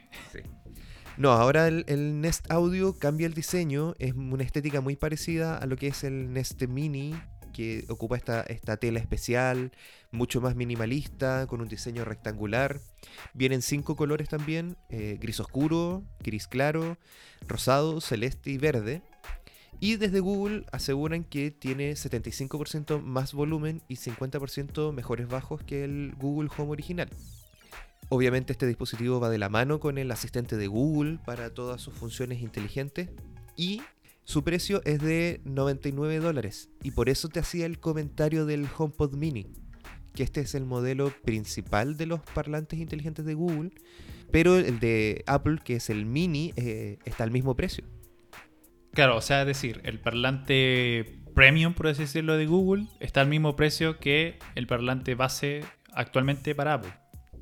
Speaker 2: No, ahora el, Nest Audio cambia el diseño, es una estética muy parecida a lo que es el Nest Mini, que ocupa esta, esta tela especial, mucho más minimalista, con un diseño rectangular. Vienen cinco colores también, eh, gris oscuro, gris claro, rosado, celeste y verde. Y desde Google aseguran que tiene 75% más volumen y 50% mejores bajos que el Google Home original. Obviamente este dispositivo va de la mano con el asistente de Google para todas sus funciones inteligentes y su precio es de 99 dólares. Y por eso te hacía el comentario del HomePod Mini, que este es el modelo principal de los parlantes inteligentes de Google, pero el de Apple, que es el Mini, eh, está al mismo precio.
Speaker 1: Claro, o sea, es decir, el parlante premium, por así decirlo, de Google está al mismo precio que el parlante base actualmente para Apple.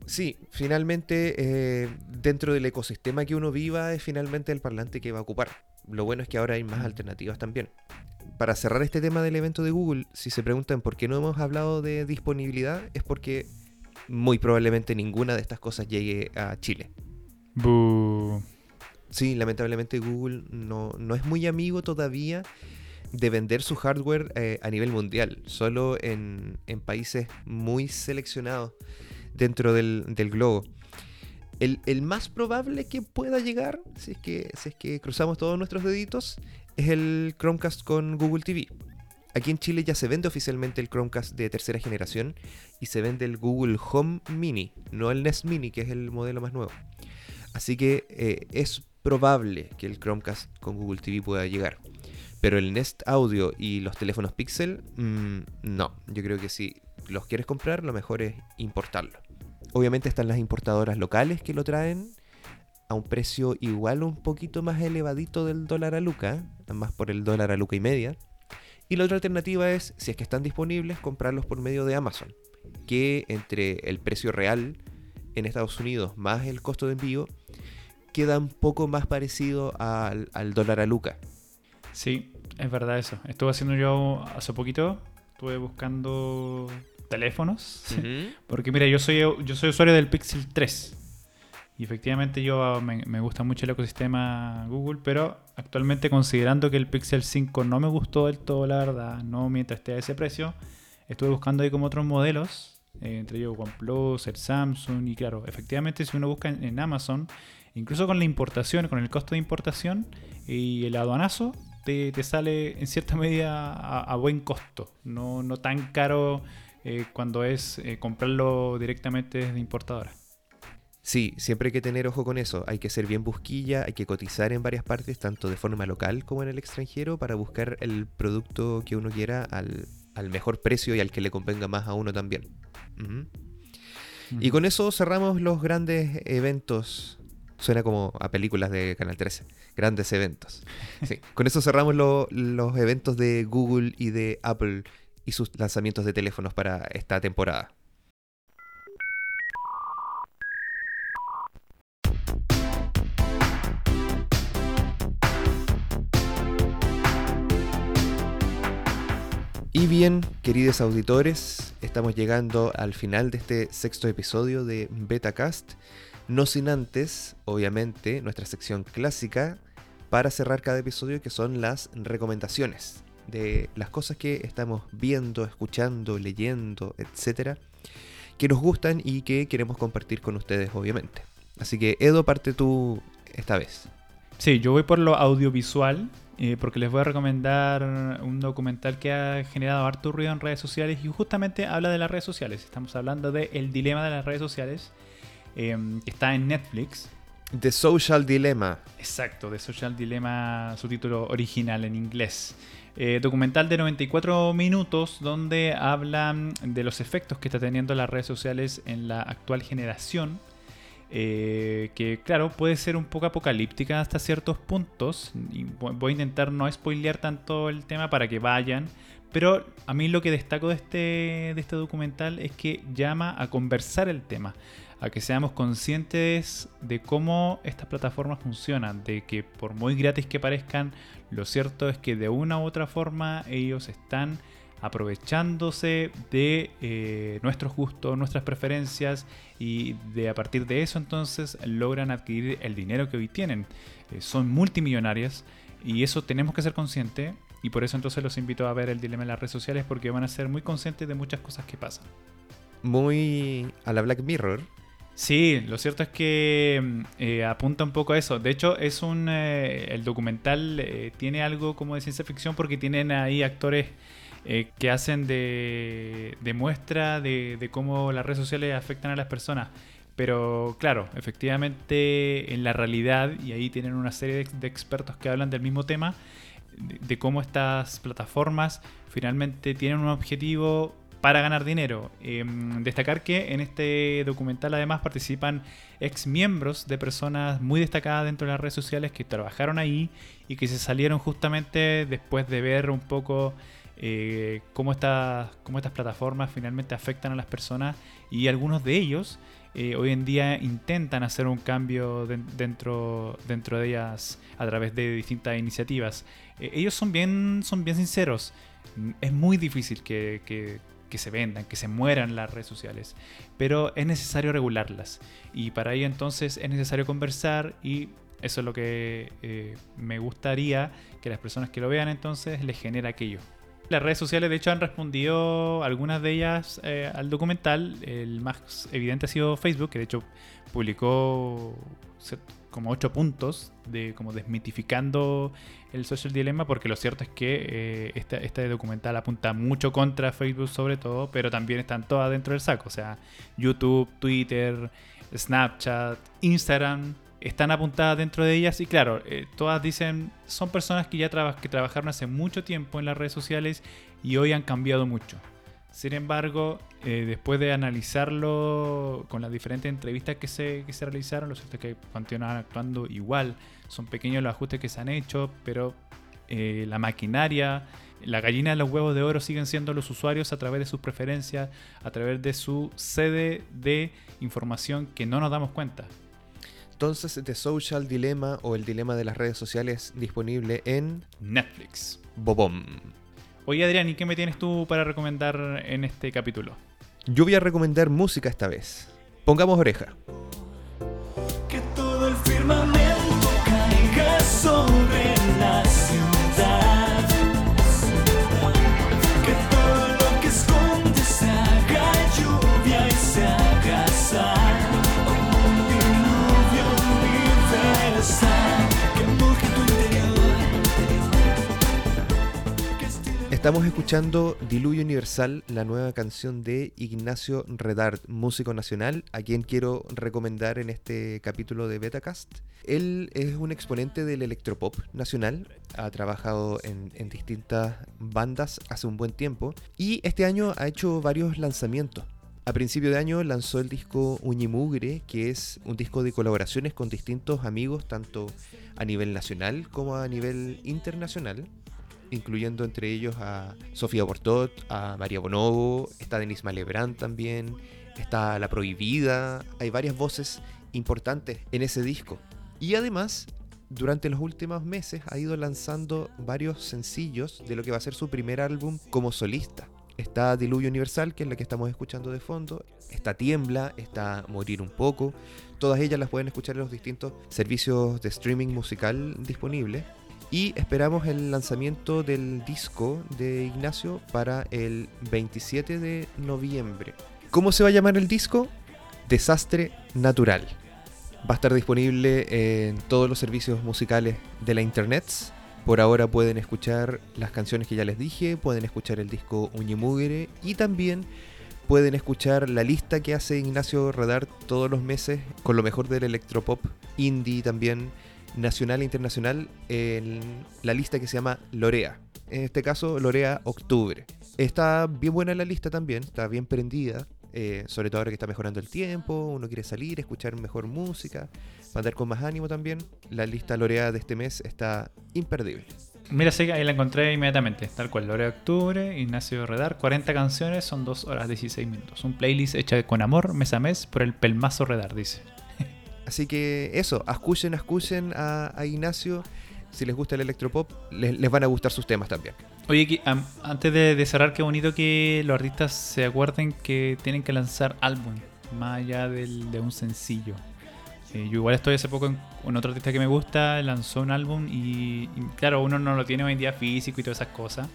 Speaker 2: Sí, finalmente eh, dentro del ecosistema que uno viva es finalmente el parlante que va a ocupar. Lo bueno es que ahora hay más alternativas también. Para cerrar este tema del evento de Google, si se preguntan por qué no hemos hablado de disponibilidad, es porque muy probablemente ninguna de estas cosas llegue a Chile. Sí, lamentablemente Google no, es muy amigo todavía de vender su hardware eh, a nivel mundial, solo en, países muy seleccionados dentro del, globo. El, más probable que pueda llegar, si es, que, si es que cruzamos todos nuestros deditos, es el Chromecast con Google TV. Aquí en Chile ya se vende oficialmente el Chromecast de tercera generación y se vende el Google Home Mini, no el Nest Mini, que es el modelo más nuevo. Así que eh, es probable que el Chromecast con Google TV pueda llegar. Pero el Nest Audio y los teléfonos Pixel, mm, no. Yo creo que si los quieres comprar, lo mejor es importarlo. Obviamente están las importadoras locales que lo traen a un precio igual un poquito más elevadito del dólar a Luca, más por el dólar a Luca y media. Y la otra alternativa es, si es que están disponibles, comprarlos por medio de Amazon, que entre el precio real en Estados Unidos más el costo de envío, queda un poco más parecido al, dólar a Luca.
Speaker 1: Sí, es verdad eso. Estuve haciendo yo hace poquito, estuve buscando teléfonos. Porque mira, yo soy, yo soy usuario del Pixel 3. Y efectivamente yo me, me, gusta mucho el ecosistema Google, pero actualmente considerando que el Pixel 5 no me gustó del todo, la verdad, no mientras esté a ese precio, estuve buscando ahí como otros modelos eh, entre ellos OnePlus, el Samsung, y claro, efectivamente si uno busca en, Amazon, incluso con la importación, con el costo de importación y el aduanazo, te, sale en cierta medida a, buen costo, no, no tan caro eh, cuando es eh, comprarlo directamente desde importadora.
Speaker 2: Sí, siempre hay que tener ojo con eso. Hay que ser bien busquilla, hay que cotizar en varias partes, tanto de forma local como en el extranjero, para buscar el producto que uno quiera al, mejor precio y al que le convenga más a uno también. Y con eso cerramos los grandes eventos. Suena como a películas de Canal 13. Grandes eventos. Sí. <laughs> con eso cerramos los eventos de Google y de Apple y sus lanzamientos de teléfonos para esta temporada. Y bien, queridos auditores, estamos llegando al final de este sexto episodio de Betacast. No sin antes, obviamente, nuestra sección clásica para cerrar cada episodio, que son las recomendaciones de las cosas que estamos viendo, escuchando, leyendo, etcétera, que nos gustan y que queremos compartir con ustedes, obviamente. Así que, Edo, parte tú esta vez.
Speaker 1: Sí, yo voy por lo audiovisual eh, porque les voy a recomendar un documental que ha generado harto ruido en redes sociales y justamente habla de las redes sociales. Estamos hablando de El Dilema de las redes sociales, em, que está en Netflix.
Speaker 2: The Social Dilemma.
Speaker 1: Exacto, The Social Dilemma, su título original en inglés. Eh, documental de 94 minutos donde hablan de los efectos que está teniendo las redes sociales en la actual generación eh, que claro, puede ser un poco apocalíptica hasta ciertos puntos. Voy a intentar no spoilear tanto el tema para que vayan. Pero a mí lo que destaco de este, de este documental es que llama a conversar el tema, a que seamos conscientes de cómo estas plataformas funcionan, de que por muy gratis que parezcan, lo cierto es que de una u otra forma ellos están aprovechándose de eh, nuestros gustos, nuestras preferencias y de a partir de eso entonces logran adquirir el dinero que hoy tienen. Eh, son multimillonarias y eso tenemos que ser conscientes y por eso entonces los invito a ver el dilema en las redes sociales porque van a ser muy conscientes de muchas cosas que pasan.
Speaker 2: Muy a la Black Mirror.
Speaker 1: Sí, lo cierto es que mm, eh, apunta un poco a eso. De hecho, es un el documental tiene algo como de ciencia ficción porque tienen ahí actores eh, que hacen de, muestra de, cómo las redes sociales afectan a las personas. Pero claro, efectivamente en la realidad, y ahí tienen una serie de, expertos que hablan del mismo tema, de, cómo estas plataformas finalmente tienen un objetivo para ganar dinero. Em, destacar que en este documental además participan ex miembros de personas muy destacadas dentro de las redes sociales que trabajaron ahí y que se salieron justamente después de ver un poco eh, cómo, estas, cómo estas plataformas finalmente afectan a las personas y algunos de ellos eh, hoy en día intentan hacer un cambio dentro, dentro de ellas a través de distintas iniciativas. Eh, ellos son bien, son bien sinceros. Es muy difícil que, se vendan, que se mueran las redes sociales, pero es necesario regularlas. Y para ello entonces es necesario conversar y eso es lo que me gustaría que las personas que lo vean entonces les genere aquello. Las redes sociales, de hecho, han respondido algunas de ellas eh, al documental. El más evidente ha sido Facebook, que de hecho publicó como ocho puntos de como desmitificando el social dilemma, porque lo cierto es que eh, este, este, documental apunta mucho contra Facebook sobre todo, pero también están todas dentro del saco. O sea, YouTube, Twitter, Snapchat, Instagram, están apuntadas dentro de ellas y claro, eh, todas dicen, son personas que ya que trabajaron hace mucho tiempo en las redes sociales y hoy han cambiado mucho. Sin embargo, eh, después de analizarlo con las diferentes entrevistas que se, que se realizaron, lo cierto es que continúan actuando igual. Son pequeños los ajustes que se han hecho, pero eh, la maquinaria, la gallina de los huevos de oro siguen siendo los usuarios a través de sus preferencias, a través de su sede de información que no nos damos cuenta.
Speaker 2: Entonces, The Social Dilemma o el dilema de las redes sociales disponible en
Speaker 1: Netflix.
Speaker 2: Bobom.
Speaker 1: Oye Adrián, ¿y qué me tienes tú para recomendar en este capítulo?
Speaker 2: Yo voy a recomendar música esta vez. Pongamos oreja.
Speaker 3: Que todo el firmamento caiga sobre la ciudad.
Speaker 2: Estamos escuchando Diluvio Universal, la nueva canción de Ignacio Redart, músico nacional, a quien quiero recomendar en este capítulo de Betacast. Él es un exponente del electropop nacional, ha trabajado en, en distintas bandas hace un buen tiempo y este año ha hecho varios lanzamientos. A principio de año lanzó el disco Uñimugre, que es un disco de colaboraciones con distintos amigos, tanto a nivel nacional como a nivel internacional, incluyendo entre ellos a Sofía Bortot, a María Bonobo, está Denise Malebrán también, está La Prohibida, hay varias voces importantes en ese disco. Y además, durante los últimos meses ha ido lanzando varios sencillos de lo que va a ser su primer álbum como solista. Está Diluvio Universal, que es la que estamos escuchando de fondo. Está Tiembla, está Morir un poco. Todas ellas las pueden escuchar en los distintos servicios de streaming musical disponibles. Y esperamos el lanzamiento del disco de Ignacio para el 27 de noviembre. ¿Cómo se va a llamar el disco? Desastre Natural. Va a estar disponible en todos los servicios musicales de la internet. Por ahora pueden escuchar las canciones que ya les dije, pueden escuchar el disco Uñimugre y también pueden escuchar la lista que hace Ignacio Radar todos los meses con lo mejor del electropop indie también nacional e internacional en la lista que se llama Lorea. En este caso, Lorea Octubre. Está bien buena la lista también, está bien prendida. eh, sobre todo ahora que está mejorando el tiempo, uno quiere salir, escuchar mejor música, andar con más ánimo también. La lista Lorea de este mes está imperdible.
Speaker 1: Mira, sí, ahí la encontré inmediatamente. Tal cual, Lore de Octubre, Ignacio Redar, 40 canciones, son 2 horas 16 minutos. Un playlist hecha con amor, mes a mes, por el pelmazo Redar, dice.
Speaker 2: Así que eso, escuchen, escuchen a, Ignacio. Si les gusta el electropop, les, van a gustar sus temas también.
Speaker 1: Oye, antes de, cerrar, qué bonito que los artistas se acuerden que tienen que lanzar álbum, más allá de un sencillo. Eh, yo igual estoy hace poco en, otro artista que me gusta, lanzó un álbum y, y claro, uno no lo tiene hoy en día físico y todas esas cosas.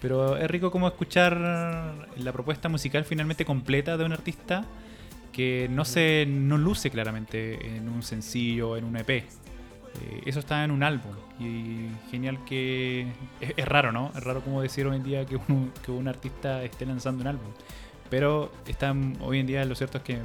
Speaker 1: Pero es rico como escuchar la propuesta musical finalmente completa de un artista que no se no luce claramente en un sencillo, en un EP. Eh, eso está en un álbum y genial que es, raro, ¿no? Es raro como decir hoy en día que un, que un artista esté lanzando un álbum. Pero está, hoy en día lo cierto es que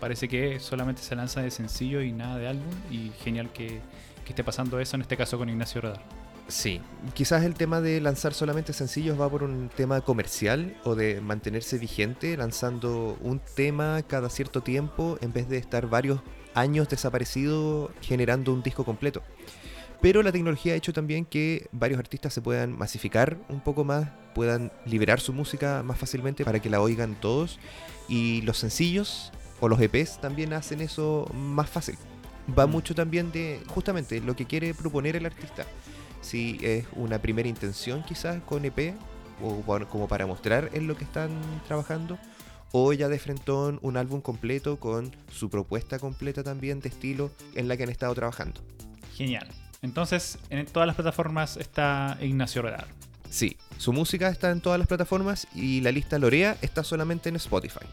Speaker 1: parece que solamente se lanza de sencillo y nada de álbum y genial que, que esté pasando eso en este caso con Ignacio Radar.
Speaker 2: Sí. Quizás el tema de lanzar solamente sencillos va por un tema comercial o de mantenerse vigente, lanzando un tema cada cierto tiempo en vez de estar varios años desaparecido generando un disco completo. Pero la tecnología ha hecho también que varios artistas se puedan masificar un poco más, puedan liberar su música más fácilmente para que la oigan todos. Y los sencillos o los EPs también hacen eso más fácil. Va
Speaker 1: Mm.
Speaker 2: mucho también de justamente lo que quiere proponer el artista. Si es una primera intención quizás con EP, o como para mostrar en lo que están trabajando, o ya de frentón un álbum completo con su propuesta completa también de estilo en la que han estado trabajando.
Speaker 1: Genial. Entonces, en todas las plataformas está Ignacio Radar.
Speaker 2: Sí, su música está en todas las plataformas y la lista Lorea está solamente en Spotify.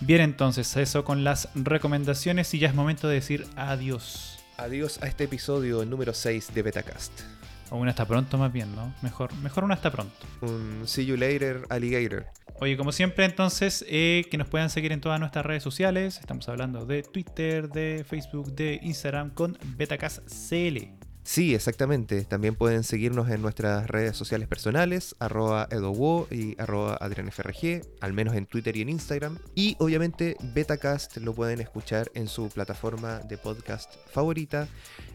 Speaker 1: Bien, entonces, eso con las recomendaciones y ya es momento de decir adiós.
Speaker 2: Adiós a este episodio número 6 de Betacast.
Speaker 1: O un hasta pronto más bien, ¿no? Mejor, mejor un hasta pronto.
Speaker 2: Un see you later, alligator.
Speaker 1: Oye, como siempre, entonces, eh, que nos puedan seguir en todas nuestras redes sociales. Estamos hablando de Twitter, de Facebook, de Instagram con BetacastCL.
Speaker 2: Sí, exactamente. También pueden seguirnos en nuestras redes sociales personales, arroba edowo y arroba adrianfrg, al menos en Twitter y en Instagram. Y obviamente Betacast lo pueden escuchar en su plataforma de podcast favorita.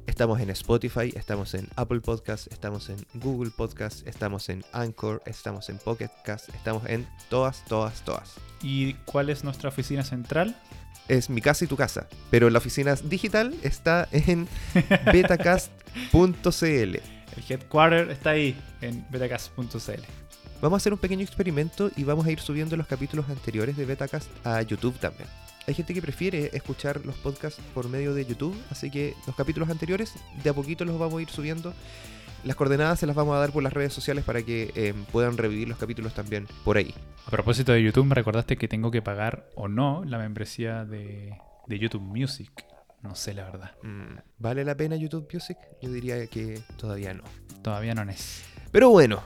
Speaker 2: Estamos en Spotify, estamos en Apple Podcast, estamos en Google Podcast, estamos en Anchor, estamos en Pocket Cast, estamos en todas, todas, todas.
Speaker 1: ¿Y cuál es nuestra oficina central?
Speaker 2: Es mi casa y tu casa, pero la oficina digital está en <laughs> betacast.cl.
Speaker 1: El headquarter está ahí, en betacast.cl.
Speaker 2: Vamos a hacer un pequeño experimento y vamos a ir subiendo los capítulos anteriores de Betacast a YouTube también. Hay gente que prefiere escuchar los podcasts por medio de YouTube, así que los capítulos anteriores de a poquito los vamos a ir subiendo. Las coordenadas se las vamos a dar por las redes sociales para que eh, puedan revivir los capítulos también por ahí.
Speaker 1: A propósito de YouTube, me recordaste que tengo que pagar o no la membresía de, de YouTube Music. No sé la verdad.
Speaker 2: Mm, ¿Vale la pena YouTube Music? Yo diría que todavía no.
Speaker 1: Todavía no es.
Speaker 2: Pero bueno,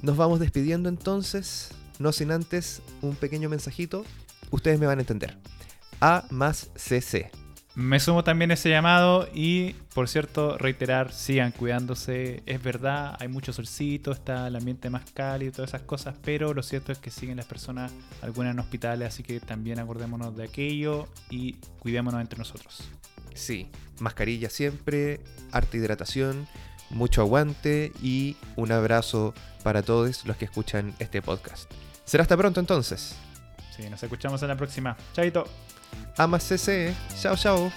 Speaker 2: Nos vamos despidiendo entonces, no sin antes un pequeño mensajito. Ustedes me van a entender. A más CC.
Speaker 1: Me sumo también a ese llamado y, por cierto, reiterar, sigan cuidándose. Es verdad, hay mucho solcito, está el ambiente más cálido y todas esas cosas, pero lo cierto es que siguen las personas, algunas en hospitales, así que también acordémonos de aquello y cuidémonos entre nosotros.
Speaker 2: Sí, mascarilla siempre, harta hidratación, mucho aguante y un abrazo para todos los que escuchan este podcast. Será hasta pronto entonces.
Speaker 1: Sí, nos escuchamos en la próxima. Chaito.
Speaker 2: Ama CC. Chao, chao.